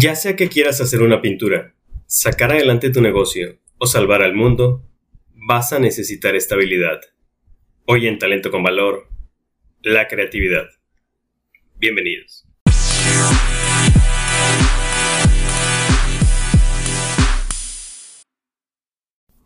Ya sea que quieras hacer una pintura, sacar adelante tu negocio o salvar al mundo, vas a necesitar estabilidad. Hoy en Talento con Valor, la creatividad. Bienvenidos.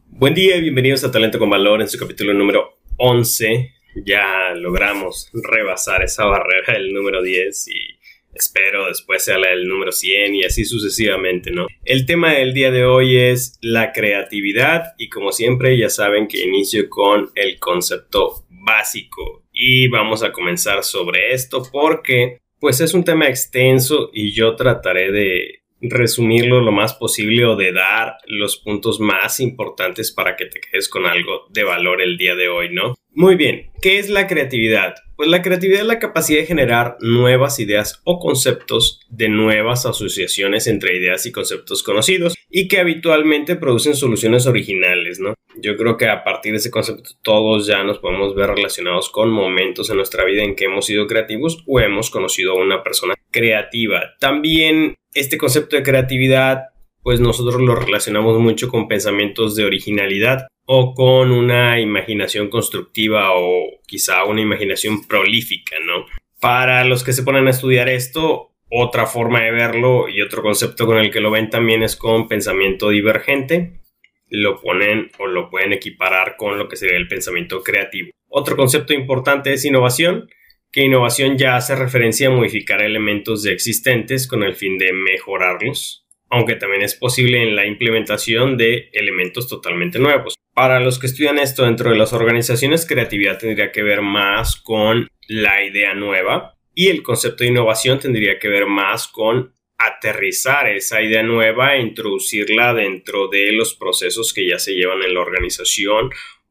Buen día y bienvenidos a Talento con Valor en su capítulo número 11. Ya logramos rebasar esa barrera del número 10 y espero después sea el número 100 y así sucesivamente, ¿no? El tema del día de hoy es la creatividad y como siempre ya saben que inicio con el concepto básico y vamos a comenzar sobre esto porque pues es un tema extenso y yo trataré de resumirlo lo más posible o de dar los puntos más importantes para que te quedes con algo de valor el día de hoy, ¿no? Muy bien, ¿qué es la creatividad? Pues la creatividad es la capacidad de generar nuevas ideas o conceptos de nuevas asociaciones entre ideas y conceptos conocidos y que habitualmente producen soluciones originales, ¿no? Yo creo que a partir de ese concepto todos ya nos podemos ver relacionados con momentos en nuestra vida en que hemos sido creativos o hemos conocido a una persona creativa. También este concepto de creatividad pues nosotros lo relacionamos mucho con pensamientos de originalidad o con una imaginación constructiva o quizá una imaginación prolífica, ¿no? Para los que se ponen a estudiar esto, otra forma de verlo y otro concepto con el que lo ven también es con pensamiento divergente. Lo ponen o lo pueden equiparar con lo que sería el pensamiento creativo. Otro concepto importante es innovación, que innovación ya hace referencia a modificar elementos de existentes con el fin de mejorarlos aunque también es posible en la implementación de elementos totalmente nuevos. Para los que estudian esto dentro de las organizaciones, creatividad tendría que ver más con la idea nueva y el concepto de innovación tendría que ver más con aterrizar esa idea nueva e introducirla dentro de los procesos que ya se llevan en la organización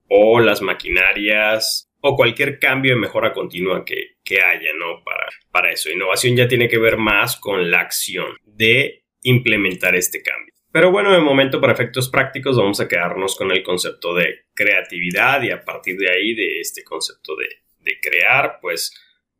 o las maquinarias o cualquier cambio de mejora continua que, haya, ¿no? Para, para eso. Innovación ya tiene que ver más con la acción de implementar este cambio. Pero bueno, de momento para efectos prácticos vamos a quedarnos con el concepto de creatividad y a partir de ahí, de este concepto de, crear, pues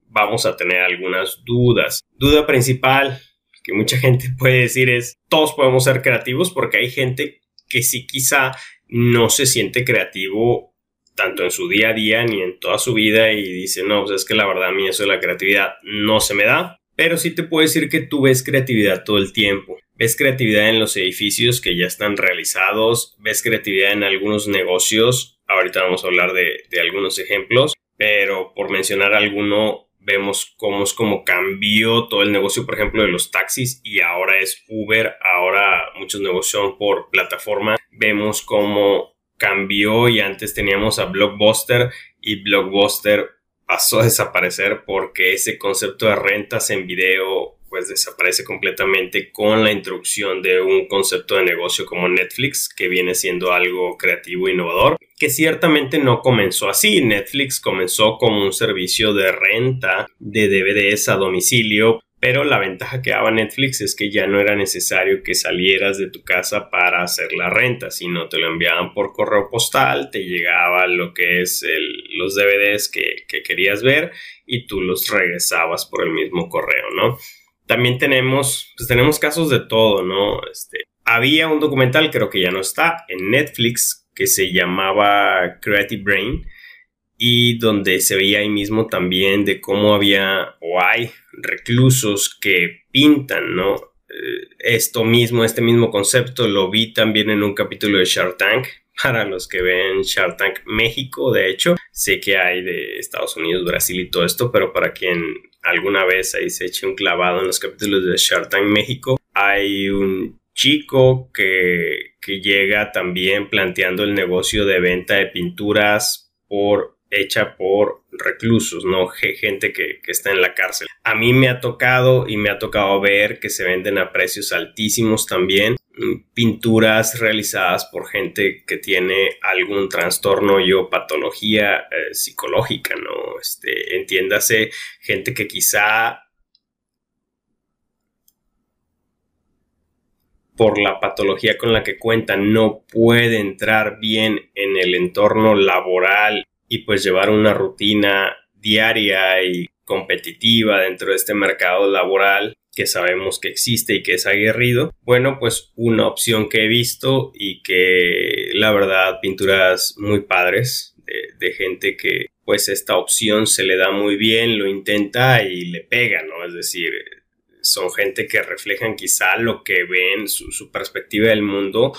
vamos a tener algunas dudas. Duda principal que mucha gente puede decir es, todos podemos ser creativos porque hay gente que sí quizá no se siente creativo tanto en su día a día ni en toda su vida y dice, no, pues es que la verdad a mí eso de la creatividad no se me da pero sí te puedo decir que tú ves creatividad todo el tiempo. Ves creatividad en los edificios que ya están realizados, ves creatividad en algunos negocios. Ahorita vamos a hablar de, algunos ejemplos, pero por mencionar alguno, vemos cómo es como cambió todo el negocio, por ejemplo, de los taxis y ahora es Uber, ahora muchos negocios son por plataforma. Vemos cómo cambió y antes teníamos a Blockbuster y Blockbuster pasó a desaparecer porque ese concepto de rentas en video pues desaparece completamente con la introducción de un concepto de negocio como Netflix, que viene siendo algo creativo e innovador, que ciertamente no comenzó así. Netflix comenzó como un servicio de renta de DVDs a domicilio pero la ventaja que daba Netflix es que ya no era necesario que salieras de tu casa para hacer la renta, sino te lo enviaban por correo postal, te llegaba lo que es los DVDs que, querías ver y tú los regresabas por el mismo correo, ¿no? También tenemos, pues tenemos casos de todo, ¿no? Este, había un documental, creo que ya no está, en Netflix que se llamaba Creative Brain y donde se veía ahí mismo también de cómo había o hay reclusos que pintan, ¿no? Eh, esto mismo, este mismo concepto lo vi también en un capítulo de Shark Tank. Para los que ven Shark Tank México, de hecho, sé que hay de Estados Unidos, Brasil y todo esto, pero para quien alguna vez ahí se eche un clavado en los capítulos de Shark Tank México, hay un chico que, que llega también planteando el negocio de venta de pinturas por hecha por reclusos, no gente que, está en la cárcel. A mí me ha tocado y me ha tocado ver que se venden a precios altísimos también mm, pinturas realizadas por gente que tiene algún trastorno o patología eh, psicológica, ¿no? Este, entiéndase, gente que quizá por la patología con la que cuenta no puede entrar bien en el entorno laboral y pues llevar una rutina diaria y competitiva dentro de este mercado laboral que sabemos que existe y que es aguerrido. Bueno, pues una opción que he visto y que la verdad pinturas muy padres de, gente que pues esta opción se le da muy bien, lo intenta y le pega, ¿no? Es decir, son gente que reflejan quizá lo que ven, su, perspectiva del mundo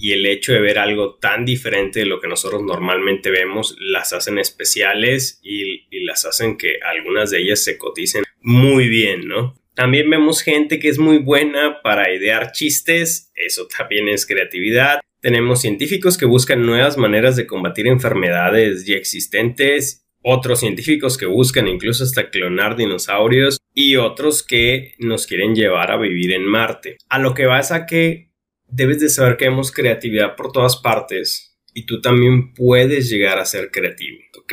y el hecho de ver algo tan diferente de lo que nosotros normalmente vemos las hacen especiales y, las hacen que algunas de ellas se coticen muy bien, ¿no? También vemos gente que es muy buena para idear chistes, eso también es creatividad. Tenemos científicos que buscan nuevas maneras de combatir enfermedades ya existentes otros científicos que buscan incluso hasta clonar dinosaurios y otros que nos quieren llevar a vivir en Marte. A lo que vas a que debes de saber que vemos creatividad por todas partes y tú también puedes llegar a ser creativo, ¿ok?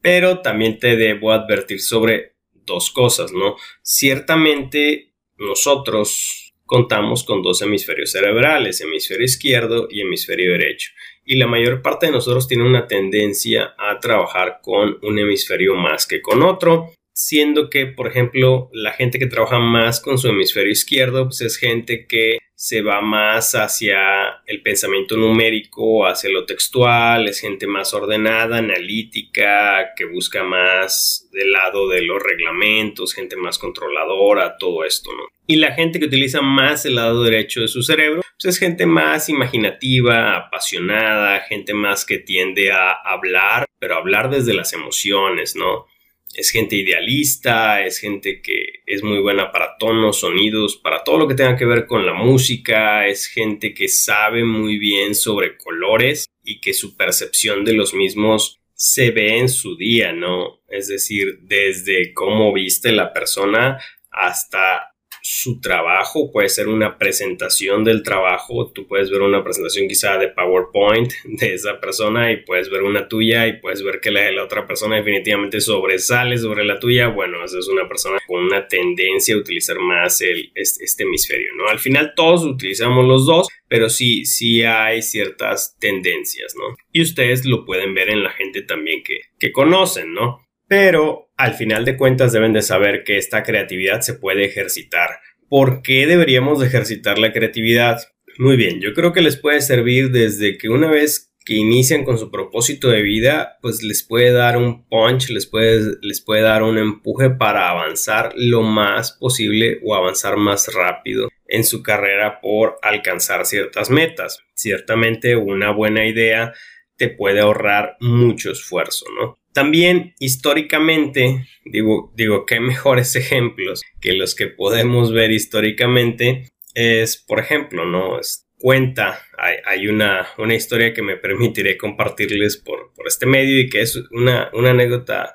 Pero también te debo advertir sobre dos cosas, ¿no? Ciertamente nosotros contamos con dos hemisferios cerebrales, hemisferio izquierdo y hemisferio derecho y la mayor parte de nosotros tiene una tendencia a trabajar con un hemisferio más que con otro, siendo que, por ejemplo, la gente que trabaja más con su hemisferio izquierdo pues es gente que se va más hacia el pensamiento numérico, hacia lo textual, es gente más ordenada, analítica, que busca más del lado de los reglamentos, gente más controladora, todo esto, ¿no? Y la gente que utiliza más el lado derecho de su cerebro, pues es gente más imaginativa, apasionada, gente más que tiende a hablar, pero hablar desde las emociones, ¿no? Es gente idealista, es gente que es muy buena para tonos, sonidos, para todo lo que tenga que ver con la música, es gente que sabe muy bien sobre colores y que su percepción de los mismos se ve en su día, ¿no? Es decir, desde cómo viste la persona hasta su trabajo, puede ser una presentación del trabajo, tú puedes ver una presentación quizá de PowerPoint de esa persona y puedes ver una tuya y puedes ver que la de la otra persona definitivamente sobresale sobre la tuya, bueno, esa es una persona con una tendencia a utilizar más el, este, hemisferio, ¿no? Al final todos utilizamos los dos, pero sí, sí hay ciertas tendencias, ¿no? Y ustedes lo pueden ver en la gente también que, que conocen, ¿no? Pero al final de cuentas deben de saber que esta creatividad se puede ejercitar. ¿Por qué deberíamos de ejercitar la creatividad? Muy bien, yo creo que les puede servir desde que una vez que inician con su propósito de vida, pues les puede dar un punch, les puede, les puede dar un empuje para avanzar lo más posible o avanzar más rápido en su carrera por alcanzar ciertas metas. Ciertamente una buena idea te puede ahorrar mucho esfuerzo, ¿no? También históricamente, digo, digo, qué mejores ejemplos que los que podemos ver históricamente es, por ejemplo, ¿no? cuenta, hay, una, una, historia que me permitiré compartirles por, por este medio y que es una, una, anécdota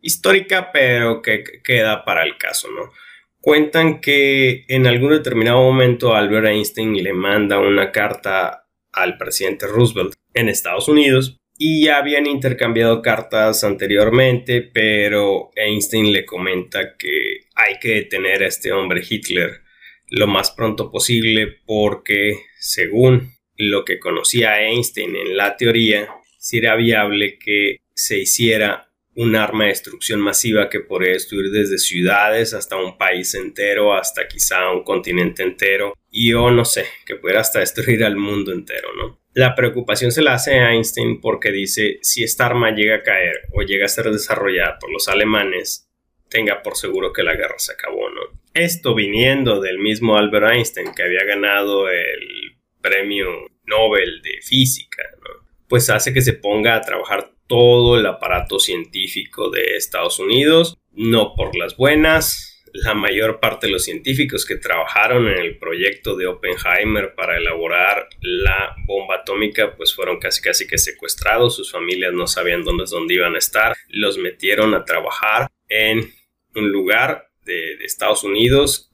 histórica, pero que, queda para el caso, ¿no? Cuentan que en algún determinado momento Albert Einstein le manda una carta al presidente Roosevelt en Estados Unidos y ya habían intercambiado cartas anteriormente, pero Einstein le comenta que hay que detener a este hombre Hitler lo más pronto posible porque, según lo que conocía Einstein en la teoría, sería viable que se hiciera un arma de destrucción masiva que podría destruir desde ciudades hasta un país entero, hasta quizá un continente entero, y o no sé, que pudiera hasta destruir al mundo entero, ¿no? La preocupación se la hace a Einstein porque dice, si esta arma llega a caer o llega a ser desarrollada por los alemanes, tenga por seguro que la guerra se acabó, ¿no? Esto viniendo del mismo Albert Einstein que había ganado el premio Nobel de física, ¿no? Pues hace que se ponga a trabajar todo el aparato científico de Estados Unidos, no por las buenas. La mayor parte de los científicos que trabajaron en el proyecto de Oppenheimer para elaborar la bomba atómica, pues fueron casi casi que secuestrados, sus familias no sabían dónde, dónde iban a estar, los metieron a trabajar en un lugar de, de Estados Unidos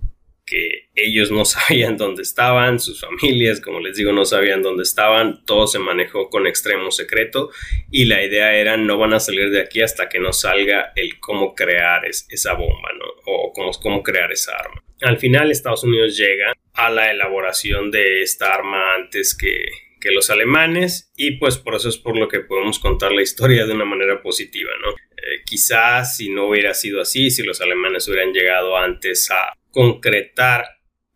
que ellos no sabían dónde estaban, sus familias, como les digo, no sabían dónde estaban, todo se manejó con extremo secreto y la idea era no van a salir de aquí hasta que no salga el cómo crear esa bomba, ¿no? O cómo, cómo crear esa arma. Al final Estados Unidos llega a la elaboración de esta arma antes que, que los alemanes y pues por eso es por lo que podemos contar la historia de una manera positiva, ¿no? Eh, quizás si no hubiera sido así, si los alemanes hubieran llegado antes a concretar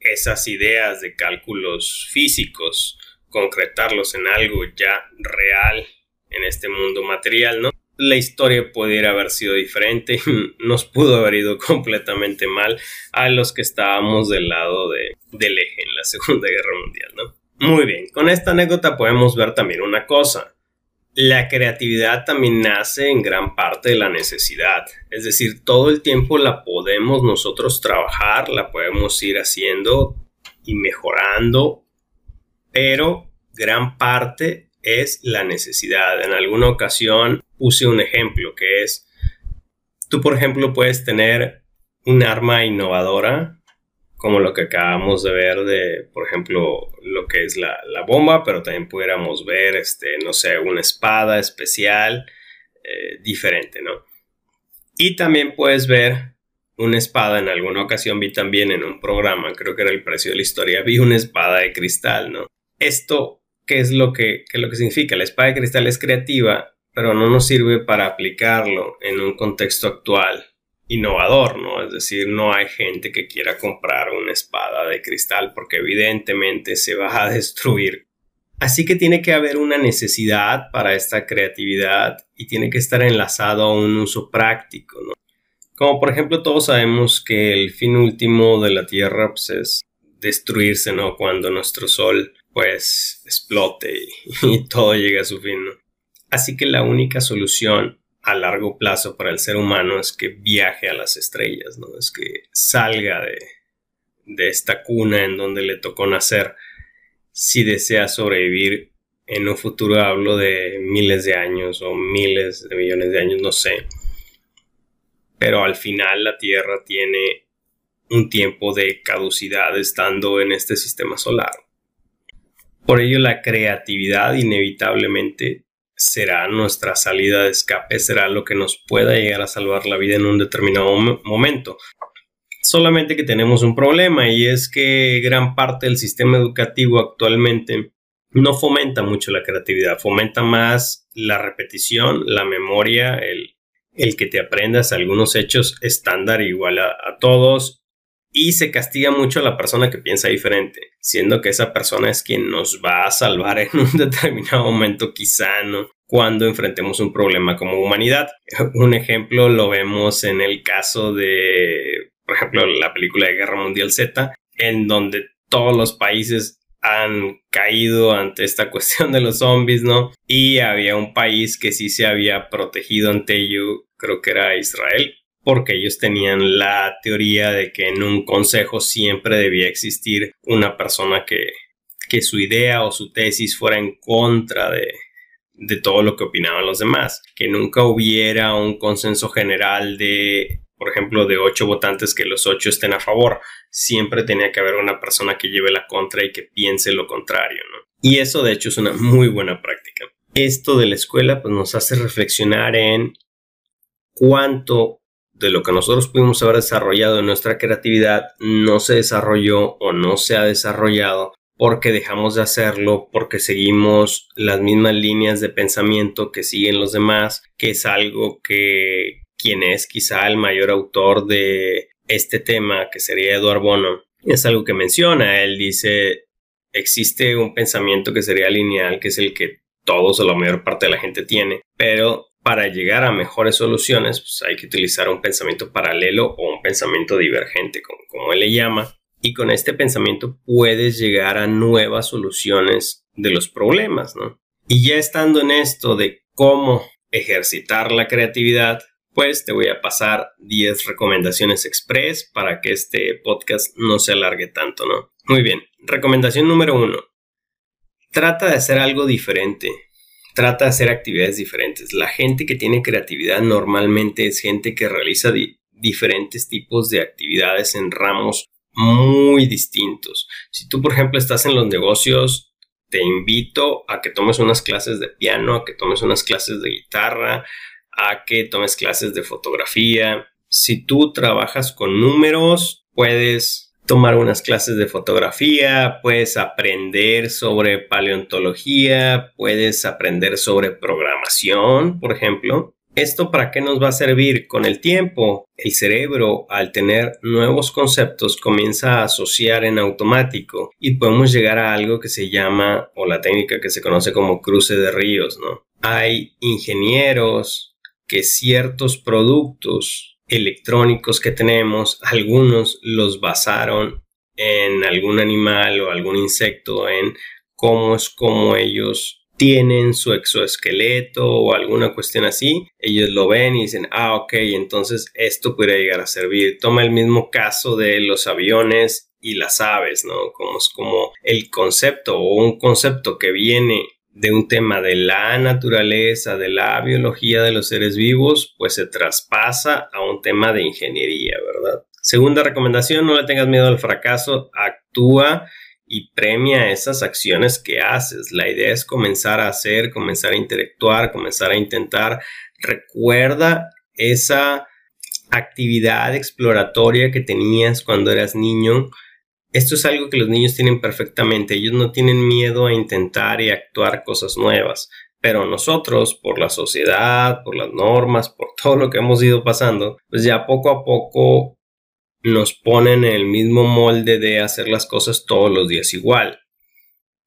esas ideas de cálculos físicos, concretarlos en algo ya real en este mundo material, ¿no? La historia pudiera haber sido diferente, nos pudo haber ido completamente mal a los que estábamos del lado de, del eje en la Segunda Guerra Mundial, ¿no? Muy bien, con esta anécdota podemos ver también una cosa. La creatividad también nace en gran parte de la necesidad, es decir, todo el tiempo la podemos nosotros trabajar, la podemos ir haciendo y mejorando, pero gran parte es la necesidad. En alguna ocasión puse un ejemplo que es, tú por ejemplo puedes tener un arma innovadora como lo que acabamos de ver de, por ejemplo, lo que es la, bomba, pero también pudiéramos ver, este, no sé, una espada especial eh, diferente, ¿no? Y también puedes ver una espada, en alguna ocasión vi también en un programa, creo que era el precio de la historia, vi una espada de cristal, ¿no? Esto, ¿qué es lo que, qué es lo que significa? La espada de cristal es creativa, pero no nos sirve para aplicarlo en un contexto actual innovador, ¿no? Es decir, no hay gente que quiera comprar una espada de cristal porque evidentemente se va a destruir. Así que tiene que haber una necesidad para esta creatividad y tiene que estar enlazado a un uso práctico, ¿no? Como por ejemplo todos sabemos que el fin último de la Tierra pues, es destruirse, ¿no? Cuando nuestro Sol pues explote y, todo llega a su fin. Así que la única solución a largo plazo para el ser humano es que viaje a las estrellas, ¿no? Es que salga de, de esta cuna en donde le tocó nacer si desea sobrevivir en un futuro hablo de miles de años o miles de millones de años, no sé. Pero al final la Tierra tiene un tiempo de caducidad estando en este sistema solar. Por ello la creatividad inevitablemente será nuestra salida de escape, será lo que nos pueda llegar a salvar la vida en un determinado momento. Solamente que tenemos un problema y es que gran parte del sistema educativo actualmente no fomenta mucho la creatividad, fomenta más la repetición, la memoria, el, que te aprendas algunos hechos estándar igual a, todos y se castiga mucho a la persona que piensa diferente, siendo que esa persona es quien nos va a salvar en un determinado momento quizá, ¿no? Cuando enfrentemos un problema como humanidad. Un ejemplo lo vemos en el caso de, por ejemplo, la película de Guerra Mundial Z, en donde todos los países han caído ante esta cuestión de los zombies, ¿no? Y había un país que sí se había protegido ante ello, creo que era Israel, porque ellos tenían la teoría de que en un consejo siempre debía existir una persona que, que su idea o su tesis fuera en contra de, de todo lo que opinaban los demás, que nunca hubiera un consenso general de, por ejemplo, de ocho votantes que los ocho estén a favor, siempre tenía que haber una persona que lleve la contra y que piense lo contrario. Y eso de hecho es una muy buena práctica. Esto de la escuela pues nos hace reflexionar en cuánto de lo que nosotros pudimos haber desarrollado en nuestra creatividad no se desarrolló o no se ha desarrollado porque dejamos de hacerlo, porque seguimos las mismas líneas de pensamiento que siguen los demás, que es algo que quien es quizá el mayor autor de este tema, que sería Eduardo Bono, es algo que menciona. Él dice, existe un pensamiento que sería lineal, que es el que todos o la mayor parte de la gente tiene, pero para llegar a mejores soluciones, pues hay que utilizar un pensamiento paralelo o un pensamiento divergente, como, él le llama. Y con este pensamiento puedes llegar a nuevas soluciones de los problemas, ¿no? Y ya estando en esto de cómo ejercitar la creatividad, pues te voy a pasar 10 recomendaciones express para que este podcast no se alargue tanto, ¿no? Muy bien, recomendación número uno. Trata de hacer algo diferente trata de hacer actividades diferentes. La gente que tiene creatividad normalmente es gente que realiza diferentes tipos de actividades en ramos muy distintos. Si tú, por ejemplo, estás en los negocios, te invito a que tomes unas clases de piano, a que tomes unas clases de guitarra, a que tomes clases de fotografía. Si tú trabajas con números, puedes tomar unas clases de fotografía, puedes aprender sobre paleontología, puedes aprender sobre programación, por ejemplo. ¿Esto para qué nos va a servir? Con el tiempo, el cerebro, al tener nuevos conceptos, comienza a asociar en automático y podemos llegar a algo que se llama, o la técnica que se conoce como cruce de ríos, ¿no? Hay ingenieros que ciertos productos electrónicos que tenemos, algunos los basaron en algún animal o algún insecto, en cómo es como ellos tienen su exoesqueleto o alguna cuestión así, ellos lo ven y dicen, ah, ok, entonces esto puede llegar a servir. Toma el mismo caso de los aviones y las aves, ¿no? Como es como el concepto o un concepto que viene de un tema de la naturaleza, de la biología de los seres vivos, pues se traspasa a un tema de ingeniería, ¿verdad? Segunda recomendación, no le tengas miedo al fracaso, actúa y premia esas acciones que haces. La idea es comenzar a hacer, comenzar a interactuar, comenzar a intentar. Recuerda esa actividad exploratoria que tenías cuando eras niño. Esto es algo que los niños tienen perfectamente. Ellos no tienen miedo a intentar y actuar cosas nuevas. Pero nosotros, por la sociedad, por las normas, por todo lo que hemos ido pasando, pues ya poco a poco nos ponen en el mismo molde de hacer las cosas todos los días igual.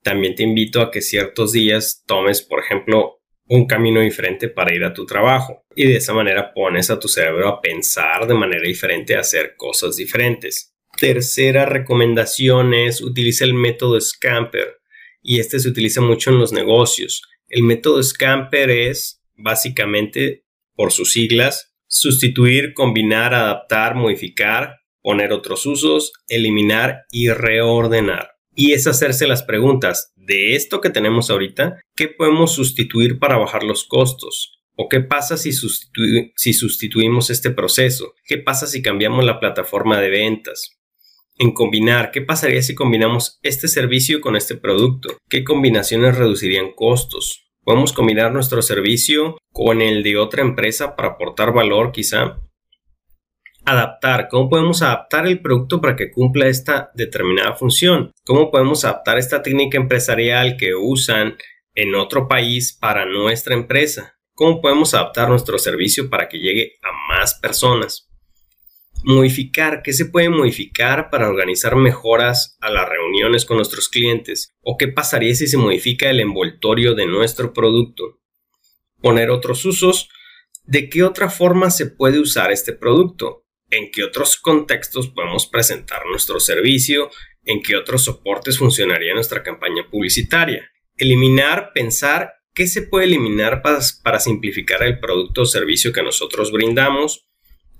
También te invito a que ciertos días tomes, por ejemplo, un camino diferente para ir a tu trabajo y de esa manera pones a tu cerebro a pensar de manera diferente, a hacer cosas diferentes. Tercera recomendación es utiliza el método Scamper y este se utiliza mucho en los negocios. El método Scamper es básicamente, por sus siglas, sustituir, combinar, adaptar, modificar poner otros usos, eliminar y reordenar. Y es hacerse las preguntas de esto que tenemos ahorita, ¿qué podemos sustituir para bajar los costos? ¿O qué pasa si, si sustituimos este proceso? ¿Qué pasa si cambiamos la plataforma de ventas? En combinar, ¿qué pasaría si combinamos este servicio con este producto? ¿Qué combinaciones reducirían costos? ¿Podemos combinar nuestro servicio con el de otra empresa para aportar valor quizá? adaptar, cómo podemos adaptar el producto para que cumpla esta determinada función, cómo podemos adaptar esta técnica empresarial que usan en otro país para nuestra empresa, cómo podemos adaptar nuestro servicio para que llegue a más personas. Modificar, ¿qué se puede modificar para organizar mejoras a las reuniones con nuestros clientes? ¿O qué pasaría si se modifica el envoltorio de nuestro producto? Poner otros usos, ¿de qué otra forma se puede usar este producto? en qué otros contextos podemos presentar nuestro servicio, en qué otros soportes funcionaría nuestra campaña publicitaria. Eliminar, pensar qué se puede eliminar para, simplificar el producto o servicio que nosotros brindamos,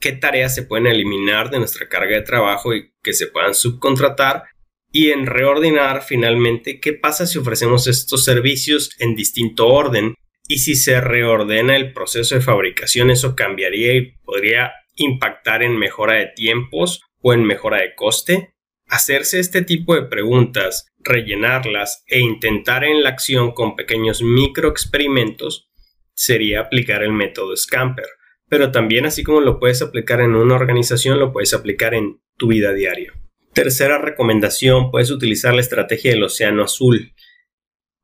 qué tareas se pueden eliminar de nuestra carga de trabajo y que se puedan subcontratar y en reordenar finalmente qué pasa si ofrecemos estos servicios en distinto orden y si se reordena el proceso de fabricación eso cambiaría y podría impactar en mejora de tiempos o en mejora de coste? Hacerse este tipo de preguntas, rellenarlas e intentar en la acción con pequeños microexperimentos sería aplicar el método Scamper. Pero también así como lo puedes aplicar en una organización, lo puedes aplicar en tu vida diaria. Tercera recomendación, puedes utilizar la estrategia del océano azul.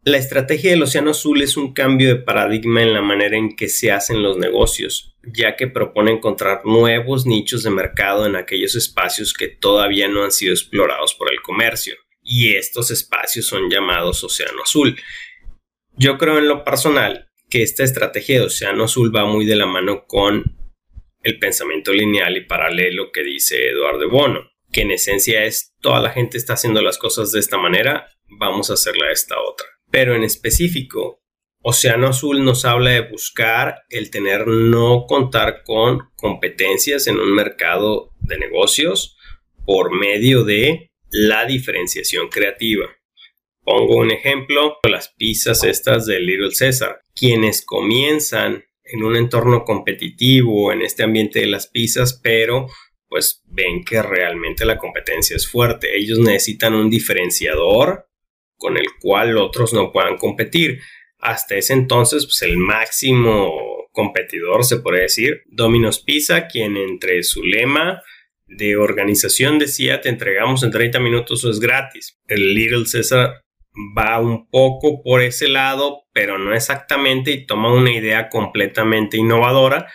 La estrategia del Océano Azul es un cambio de paradigma en la manera en que se hacen los negocios, ya que propone encontrar nuevos nichos de mercado en aquellos espacios que todavía no han sido explorados por el comercio. Y estos espacios son llamados Océano Azul. Yo creo en lo personal que esta estrategia de Océano Azul va muy de la mano con el pensamiento lineal y paralelo que dice Eduardo Bono, que en esencia es toda la gente está haciendo las cosas de esta manera, vamos a hacerla de esta otra pero en específico, Océano Azul nos habla de buscar el tener no contar con competencias en un mercado de negocios por medio de la diferenciación creativa. Pongo un ejemplo, las pizzas estas de Little César. Quienes comienzan en un entorno competitivo en este ambiente de las pizzas, pero pues ven que realmente la competencia es fuerte. Ellos necesitan un diferenciador con el cual otros no puedan competir. Hasta ese entonces, pues el máximo competidor, se puede decir, Domino's Pizza, quien entre su lema de organización decía te entregamos en 30 minutos o es gratis. El Little César va un poco por ese lado, pero no exactamente, y toma una idea completamente innovadora,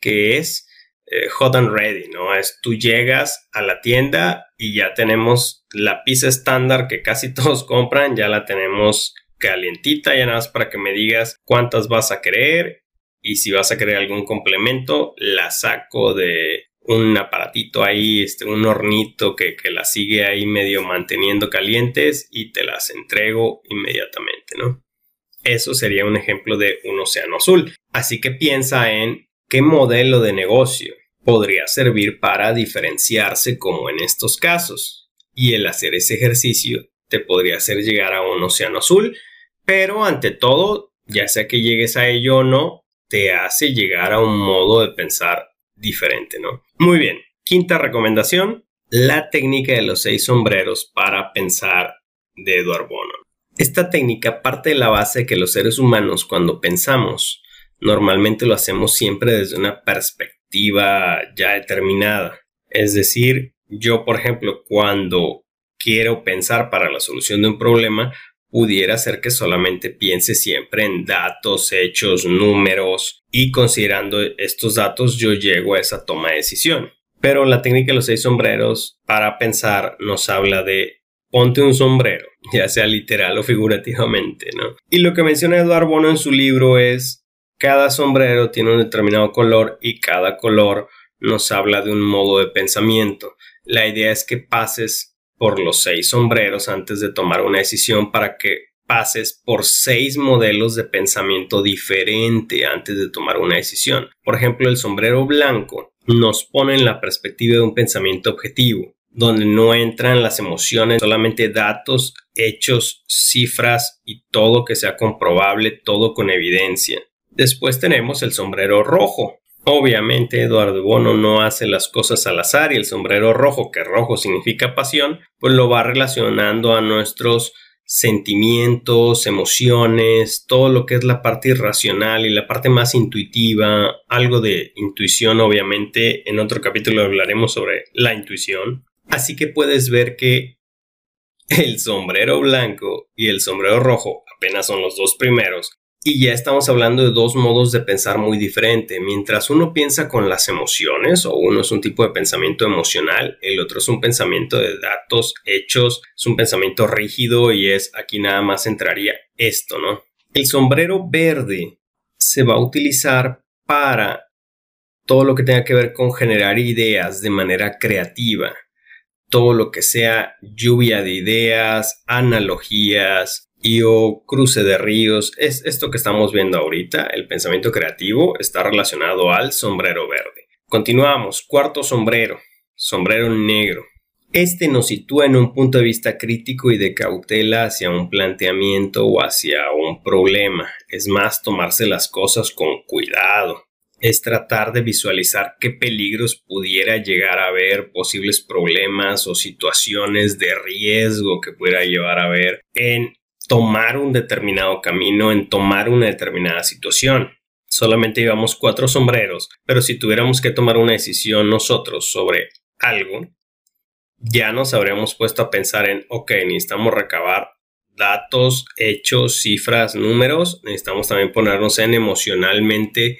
que es eh, hot and ready, ¿no? Es tú llegas a la tienda y ya tenemos la pizza estándar que casi todos compran, ya la tenemos calientita, ya nada más para que me digas cuántas vas a querer y si vas a querer algún complemento, la saco de un aparatito ahí, este, un hornito que, que la sigue ahí medio manteniendo calientes y te las entrego inmediatamente, ¿no? Eso sería un ejemplo de un océano azul. Así que piensa en qué modelo de negocio podría servir para diferenciarse como en estos casos. Y el hacer ese ejercicio te podría hacer llegar a un océano azul, pero ante todo, ya sea que llegues a ello o no, te hace llegar a un modo de pensar diferente, ¿no? Muy bien. Quinta recomendación, la técnica de los seis sombreros para pensar de Edward Bono. Esta técnica parte de la base de que los seres humanos cuando pensamos normalmente lo hacemos siempre desde una perspectiva ya determinada. Es decir, yo por ejemplo cuando quiero pensar para la solución de un problema, pudiera ser que solamente piense siempre en datos, hechos, números y considerando estos datos yo llego a esa toma de decisión. Pero la técnica de los seis sombreros para pensar nos habla de ponte un sombrero, ya sea literal o figurativamente, ¿no? Y lo que menciona Eduardo Bono en su libro es cada sombrero tiene un determinado color y cada color nos habla de un modo de pensamiento. La idea es que pases por los seis sombreros antes de tomar una decisión para que pases por seis modelos de pensamiento diferente antes de tomar una decisión. Por ejemplo, el sombrero blanco nos pone en la perspectiva de un pensamiento objetivo, donde no entran las emociones, solamente datos, hechos, cifras y todo que sea comprobable, todo con evidencia. Después tenemos el sombrero rojo, Obviamente Eduardo Bono no hace las cosas al azar y el sombrero rojo, que rojo significa pasión, pues lo va relacionando a nuestros sentimientos, emociones, todo lo que es la parte irracional y la parte más intuitiva, algo de intuición obviamente, en otro capítulo hablaremos sobre la intuición. Así que puedes ver que el sombrero blanco y el sombrero rojo apenas son los dos primeros, y ya estamos hablando de dos modos de pensar muy diferentes. Mientras uno piensa con las emociones, o uno es un tipo de pensamiento emocional, el otro es un pensamiento de datos, hechos, es un pensamiento rígido y es aquí nada más entraría esto, ¿no? El sombrero verde se va a utilizar para todo lo que tenga que ver con generar ideas de manera creativa, todo lo que sea lluvia de ideas, analogías, y o cruce de ríos. Es esto que estamos viendo ahorita, el pensamiento creativo, está relacionado al sombrero verde. Continuamos, cuarto sombrero, sombrero negro. Este nos sitúa en un punto de vista crítico y de cautela hacia un planteamiento o hacia un problema. Es más, tomarse las cosas con cuidado. Es tratar de visualizar qué peligros pudiera llegar a haber, posibles problemas o situaciones de riesgo que pudiera llevar a ver en tomar un determinado camino, en tomar una determinada situación. Solamente llevamos cuatro sombreros, pero si tuviéramos que tomar una decisión nosotros sobre algo, ya nos habríamos puesto a pensar en, ok, necesitamos recabar datos, hechos, cifras, números, necesitamos también ponernos en emocionalmente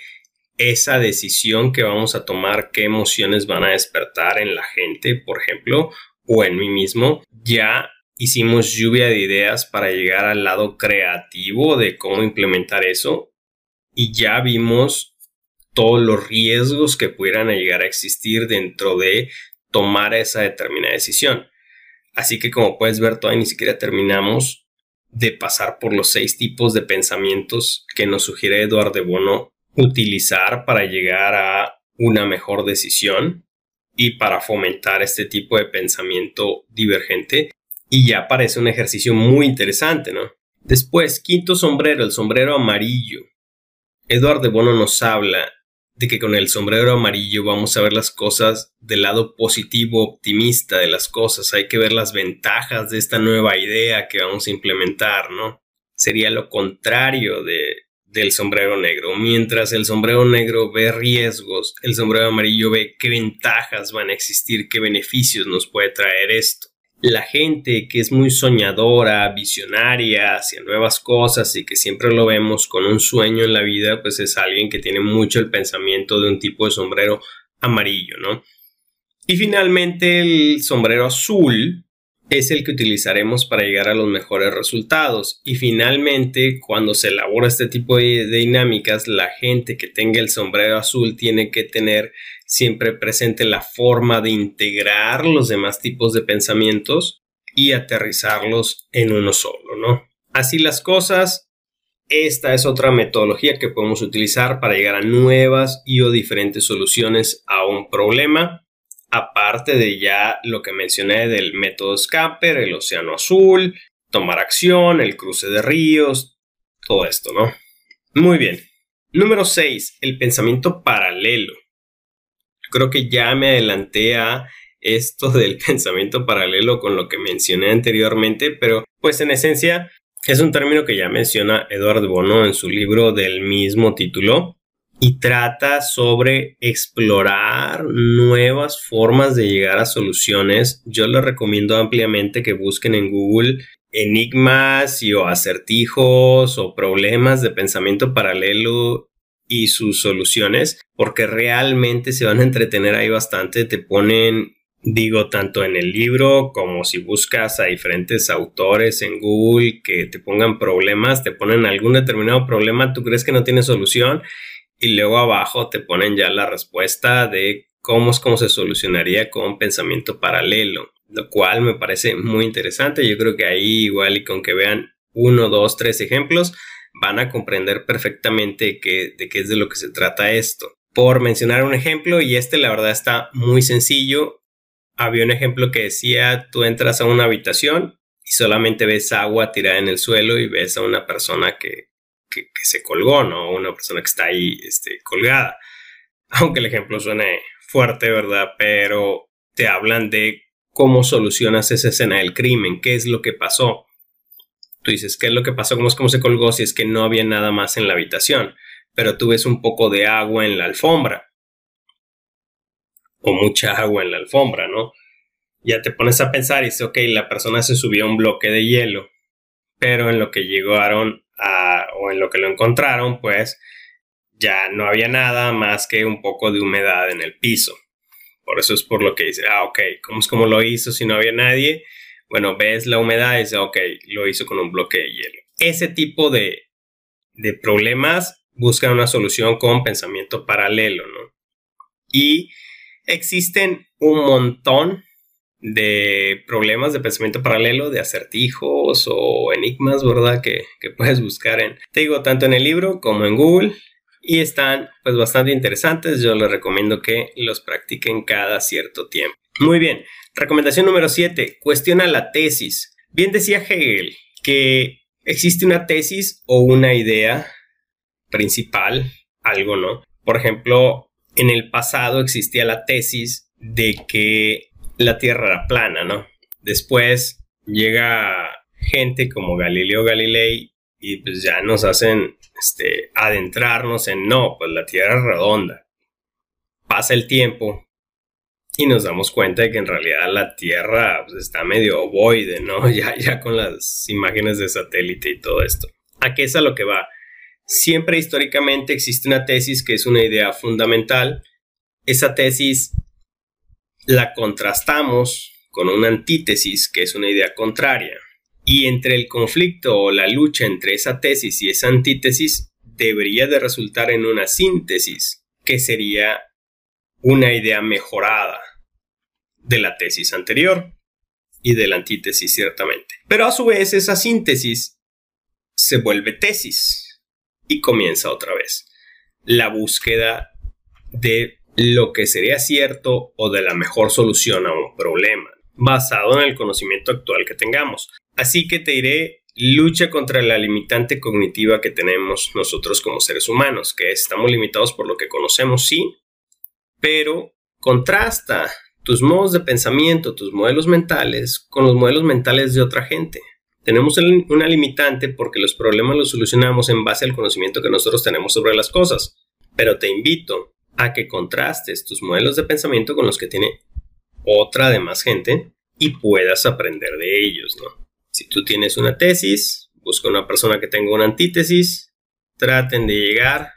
esa decisión que vamos a tomar, qué emociones van a despertar en la gente, por ejemplo, o en mí mismo, ya hicimos lluvia de ideas para llegar al lado creativo de cómo implementar eso y ya vimos todos los riesgos que pudieran llegar a existir dentro de tomar esa determinada decisión. Así que como puedes ver, todavía ni siquiera terminamos de pasar por los seis tipos de pensamientos que nos sugiere Eduardo de Bono utilizar para llegar a una mejor decisión y para fomentar este tipo de pensamiento divergente y ya parece un ejercicio muy interesante, ¿no? Después, quinto sombrero, el sombrero amarillo. Eduardo Bono nos habla de que con el sombrero amarillo vamos a ver las cosas del lado positivo, optimista de las cosas. Hay que ver las ventajas de esta nueva idea que vamos a implementar, ¿no? Sería lo contrario de, del sombrero negro. Mientras el sombrero negro ve riesgos, el sombrero amarillo ve qué ventajas van a existir, qué beneficios nos puede traer esto. La gente que es muy soñadora, visionaria hacia nuevas cosas y que siempre lo vemos con un sueño en la vida, pues es alguien que tiene mucho el pensamiento de un tipo de sombrero amarillo, ¿no? Y finalmente el sombrero azul es el que utilizaremos para llegar a los mejores resultados. Y finalmente, cuando se elabora este tipo de dinámicas, la gente que tenga el sombrero azul tiene que tener siempre presente la forma de integrar los demás tipos de pensamientos y aterrizarlos en uno solo, ¿no? Así las cosas, esta es otra metodología que podemos utilizar para llegar a nuevas y o diferentes soluciones a un problema aparte de ya lo que mencioné del método Scamper, el océano azul, tomar acción, el cruce de ríos, todo esto, ¿no? Muy bien. Número 6, el pensamiento paralelo. Creo que ya me adelanté a esto del pensamiento paralelo con lo que mencioné anteriormente, pero pues en esencia es un término que ya menciona Eduardo Bono en su libro del mismo título y trata sobre explorar nuevas formas de llegar a soluciones. Yo les recomiendo ampliamente que busquen en Google enigmas y o acertijos o problemas de pensamiento paralelo y sus soluciones porque realmente se van a entretener ahí bastante te ponen digo tanto en el libro como si buscas a diferentes autores en Google que te pongan problemas te ponen algún determinado problema tú crees que no tiene solución y luego abajo te ponen ya la respuesta de cómo es cómo se solucionaría con pensamiento paralelo, lo cual me parece muy interesante. Yo creo que ahí igual y con que vean uno, dos, tres ejemplos, van a comprender perfectamente de qué es de lo que se trata esto. Por mencionar un ejemplo, y este la verdad está muy sencillo, había un ejemplo que decía, tú entras a una habitación y solamente ves agua tirada en el suelo y ves a una persona que que, se colgó, ¿no? Una persona que está ahí este, colgada. Aunque el ejemplo suene fuerte, ¿verdad? Pero te hablan de cómo solucionas esa escena del crimen, qué es lo que pasó. Tú dices, ¿qué es lo que pasó? ¿Cómo es cómo se colgó si es que no había nada más en la habitación? Pero tú ves un poco de agua en la alfombra. O mucha agua en la alfombra, ¿no? Ya te pones a pensar y dices, ok, la persona se subió a un bloque de hielo, pero en lo que llegaron o en lo que lo encontraron, pues ya no había nada más que un poco de humedad en el piso. Por eso es por lo que dice, ah, ok, ¿cómo es como lo hizo si no había nadie? Bueno, ves la humedad y dice, ok, lo hizo con un bloque de hielo. Ese tipo de, de problemas buscan una solución con pensamiento paralelo, ¿no? Y existen un montón de problemas de pensamiento paralelo, de acertijos o enigmas, ¿verdad? Que, puedes buscar en, te digo, tanto en el libro como en Google. Y están pues bastante interesantes. Yo les recomiendo que los practiquen cada cierto tiempo. Muy bien. Recomendación número 7. Cuestiona la tesis. Bien decía Hegel que existe una tesis o una idea principal, algo, ¿no? Por ejemplo, en el pasado existía la tesis de que la Tierra era plana, ¿no? Después llega gente como Galileo Galilei y pues ya nos hacen este, adentrarnos en no, pues la Tierra es redonda. Pasa el tiempo y nos damos cuenta de que en realidad la Tierra pues, está medio ovoide, ¿no? Ya, ya con las imágenes de satélite y todo esto. ¿A qué es a lo que va? Siempre históricamente existe una tesis que es una idea fundamental. Esa tesis la contrastamos con una antítesis, que es una idea contraria. Y entre el conflicto o la lucha entre esa tesis y esa antítesis debería de resultar en una síntesis, que sería una idea mejorada de la tesis anterior y de la antítesis ciertamente. Pero a su vez esa síntesis se vuelve tesis y comienza otra vez la búsqueda de lo que sería cierto o de la mejor solución a un problema, basado en el conocimiento actual que tengamos. Así que te diré, lucha contra la limitante cognitiva que tenemos nosotros como seres humanos, que estamos limitados por lo que conocemos, sí, pero contrasta tus modos de pensamiento, tus modelos mentales con los modelos mentales de otra gente. Tenemos una limitante porque los problemas los solucionamos en base al conocimiento que nosotros tenemos sobre las cosas. Pero te invito a que contrastes tus modelos de pensamiento con los que tiene otra de más gente y puedas aprender de ellos. Si tú tienes una tesis, busca una persona que tenga una antítesis, traten de llegar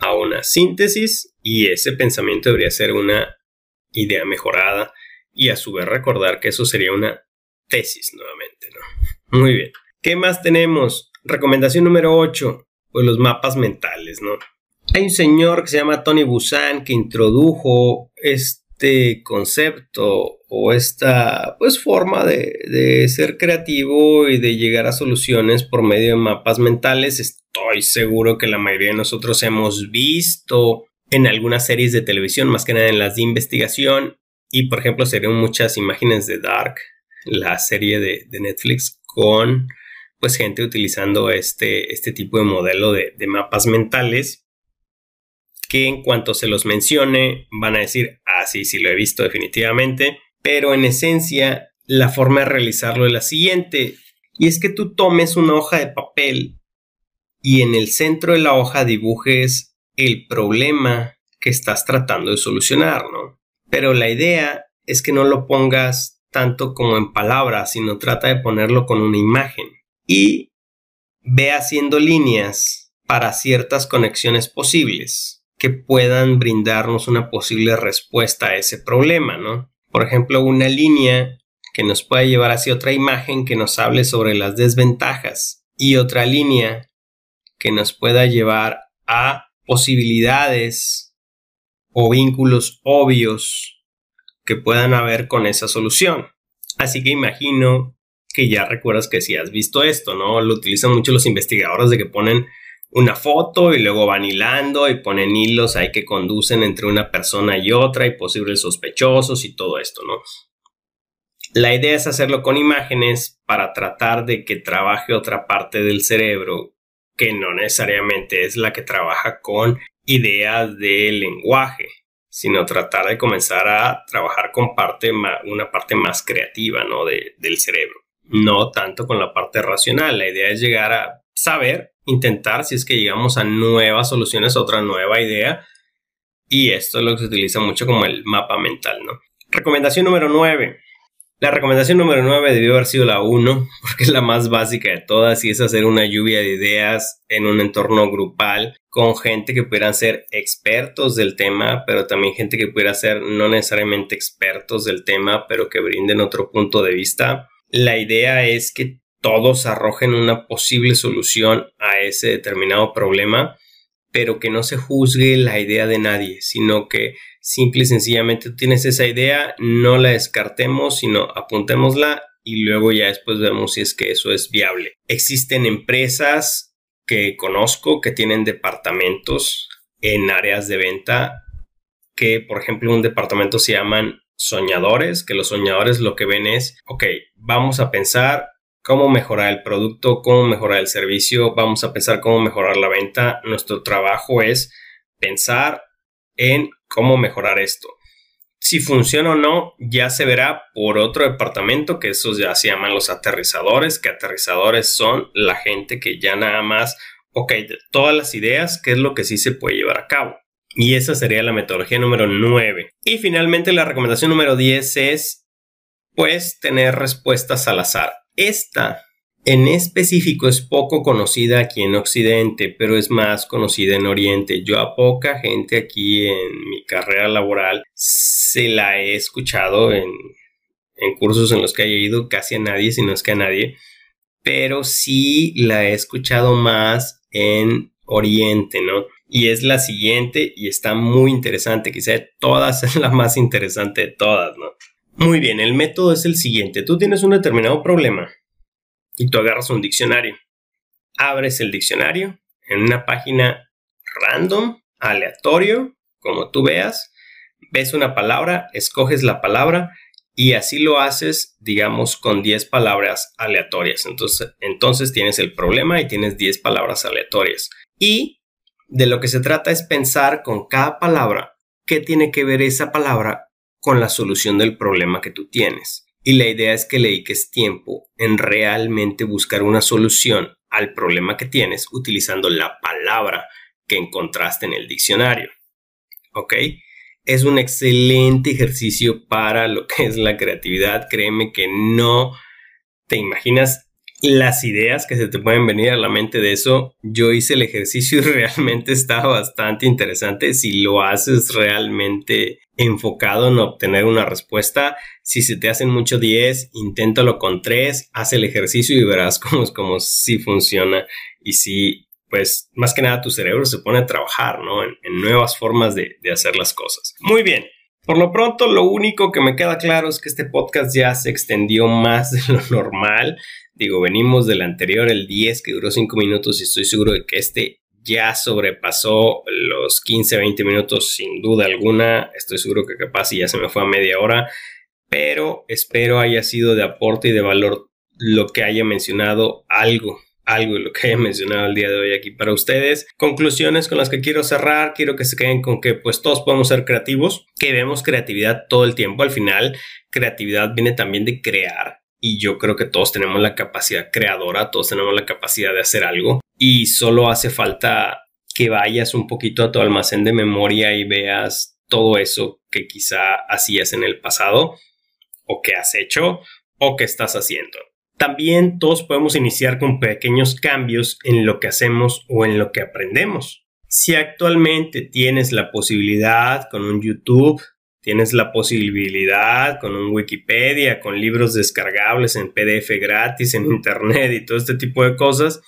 a una síntesis y ese pensamiento debería ser una idea mejorada y a su vez recordar que eso sería una tesis nuevamente, ¿no? Muy bien. ¿Qué más tenemos? Recomendación número 8, pues los mapas mentales, ¿no? Hay un señor que se llama Tony Busan que introdujo este concepto o esta pues forma de, de, ser creativo y de llegar a soluciones por medio de mapas mentales. Estoy seguro que la mayoría de nosotros hemos visto en algunas series de televisión, más que nada en las de investigación. Y por ejemplo, serían muchas imágenes de Dark, la serie de, Netflix, con pues gente utilizando este, este tipo de modelo de, de mapas mentales que en cuanto se los mencione van a decir, ah, sí, sí lo he visto definitivamente, pero en esencia la forma de realizarlo es la siguiente, y es que tú tomes una hoja de papel y en el centro de la hoja dibujes el problema que estás tratando de solucionar, ¿no? Pero la idea es que no lo pongas tanto como en palabras, sino trata de ponerlo con una imagen y ve haciendo líneas para ciertas conexiones posibles que puedan brindarnos una posible respuesta a ese problema, ¿no? Por ejemplo, una línea que nos pueda llevar hacia otra imagen que nos hable sobre las desventajas y otra línea que nos pueda llevar a posibilidades o vínculos obvios que puedan haber con esa solución. Así que imagino que ya recuerdas que si has visto esto, ¿no? Lo utilizan mucho los investigadores de que ponen una foto y luego van hilando y ponen hilos ahí que conducen entre una persona y otra y posibles sospechosos y todo esto, ¿no? La idea es hacerlo con imágenes para tratar de que trabaje otra parte del cerebro que no necesariamente es la que trabaja con ideas de lenguaje, sino tratar de comenzar a trabajar con parte una parte más creativa ¿no? del cerebro, no tanto con la parte racional. La idea es llegar a saber intentar si es que llegamos a nuevas soluciones, otra nueva idea. Y esto es lo que se utiliza mucho como el mapa mental, ¿no? Recomendación número 9. La recomendación número 9 debió haber sido la 1, porque es la más básica de todas y es hacer una lluvia de ideas en un entorno grupal con gente que pudieran ser expertos del tema, pero también gente que pudiera ser no necesariamente expertos del tema, pero que brinden otro punto de vista. La idea es que todos arrojen una posible solución a ese determinado problema, pero que no se juzgue la idea de nadie, sino que simple y sencillamente tienes esa idea, no la descartemos, sino apuntémosla y luego ya después vemos si es que eso es viable. Existen empresas que conozco que tienen departamentos en áreas de venta que, por ejemplo, un departamento se llaman soñadores, que los soñadores lo que ven es, ok, vamos a pensar cómo mejorar el producto, cómo mejorar el servicio, vamos a pensar cómo mejorar la venta. Nuestro trabajo es pensar en cómo mejorar esto. Si funciona o no, ya se verá por otro departamento, que esos ya se llaman los aterrizadores, que aterrizadores son la gente que ya nada más, ok, de todas las ideas, qué es lo que sí se puede llevar a cabo. Y esa sería la metodología número 9. Y finalmente la recomendación número 10 es, pues, tener respuestas al azar. Esta en específico es poco conocida aquí en Occidente, pero es más conocida en Oriente. Yo a poca gente aquí en mi carrera laboral se la he escuchado en, cursos en los que haya ido, casi a nadie, si no es que a nadie, pero sí la he escuchado más en Oriente, ¿no? Y es la siguiente y está muy interesante, quizá todas es la más interesante de todas, ¿no? Muy bien, el método es el siguiente. Tú tienes un determinado problema y tú agarras un diccionario. Abres el diccionario en una página random, aleatorio, como tú veas. Ves una palabra, escoges la palabra y así lo haces, digamos, con 10 palabras aleatorias. Entonces, entonces tienes el problema y tienes 10 palabras aleatorias. Y de lo que se trata es pensar con cada palabra qué tiene que ver esa palabra con la solución del problema que tú tienes. Y la idea es que le dediques tiempo en realmente buscar una solución al problema que tienes utilizando la palabra que encontraste en el diccionario. ¿Ok? es un excelente ejercicio para lo que es la creatividad. Créeme que no te imaginas las ideas que se te pueden venir a la mente de eso. Yo hice el ejercicio y realmente está bastante interesante si lo haces realmente enfocado en obtener una respuesta. Si se te hacen mucho 10, inténtalo con 3, haz el ejercicio y verás cómo, cómo sí funciona y si pues más que nada tu cerebro se pone a trabajar, ¿no? En, nuevas formas de, de hacer las cosas. Muy bien. Por lo pronto, lo único que me queda claro es que este podcast ya se extendió más de lo normal. Digo, venimos del anterior, el 10, que duró 5 minutos, y estoy seguro de que este ya sobrepasó los 15, 20 minutos sin duda alguna. Estoy seguro que capaz ya se me fue a media hora, pero espero haya sido de aporte y de valor lo que haya mencionado algo algo de lo que haya mencionado el día de hoy aquí para ustedes. Conclusiones con las que quiero cerrar, quiero que se queden con que pues todos podemos ser creativos, que vemos creatividad todo el tiempo. Al final, creatividad viene también de crear y yo creo que todos tenemos la capacidad creadora, todos tenemos la capacidad de hacer algo y solo hace falta que vayas un poquito a tu almacén de memoria y veas todo eso que quizá hacías en el pasado o que has hecho o que estás haciendo. También todos podemos iniciar con pequeños cambios en lo que hacemos o en lo que aprendemos. Si actualmente tienes la posibilidad con un YouTube Tienes la posibilidad con un Wikipedia, con libros descargables en PDF gratis, en Internet y todo este tipo de cosas,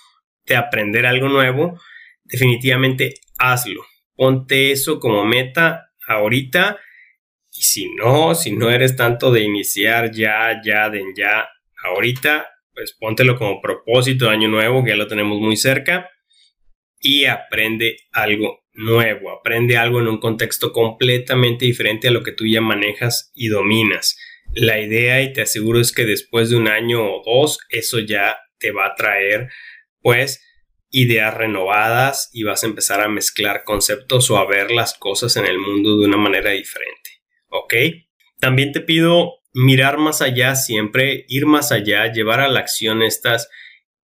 de aprender algo nuevo, definitivamente hazlo. Ponte eso como meta ahorita. Y si no, si no eres tanto de iniciar ya, ya, de ya, ahorita, pues póntelo como propósito de año nuevo, que ya lo tenemos muy cerca. Y aprende algo nuevo, aprende algo en un contexto completamente diferente a lo que tú ya manejas y dominas. La idea, y te aseguro, es que después de un año o dos, eso ya te va a traer, pues, ideas renovadas y vas a empezar a mezclar conceptos o a ver las cosas en el mundo de una manera diferente. ¿Ok? También te pido mirar más allá siempre, ir más allá, llevar a la acción estas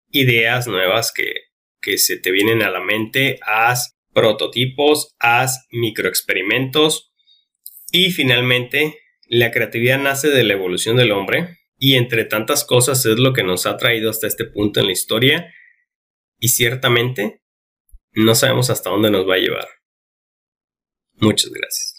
ideas nuevas que, que se te vienen a la mente. Haz prototipos, haz microexperimentos y finalmente la creatividad nace de la evolución del hombre y entre tantas cosas es lo que nos ha traído hasta este punto en la historia y ciertamente no sabemos hasta dónde nos va a llevar. Muchas gracias.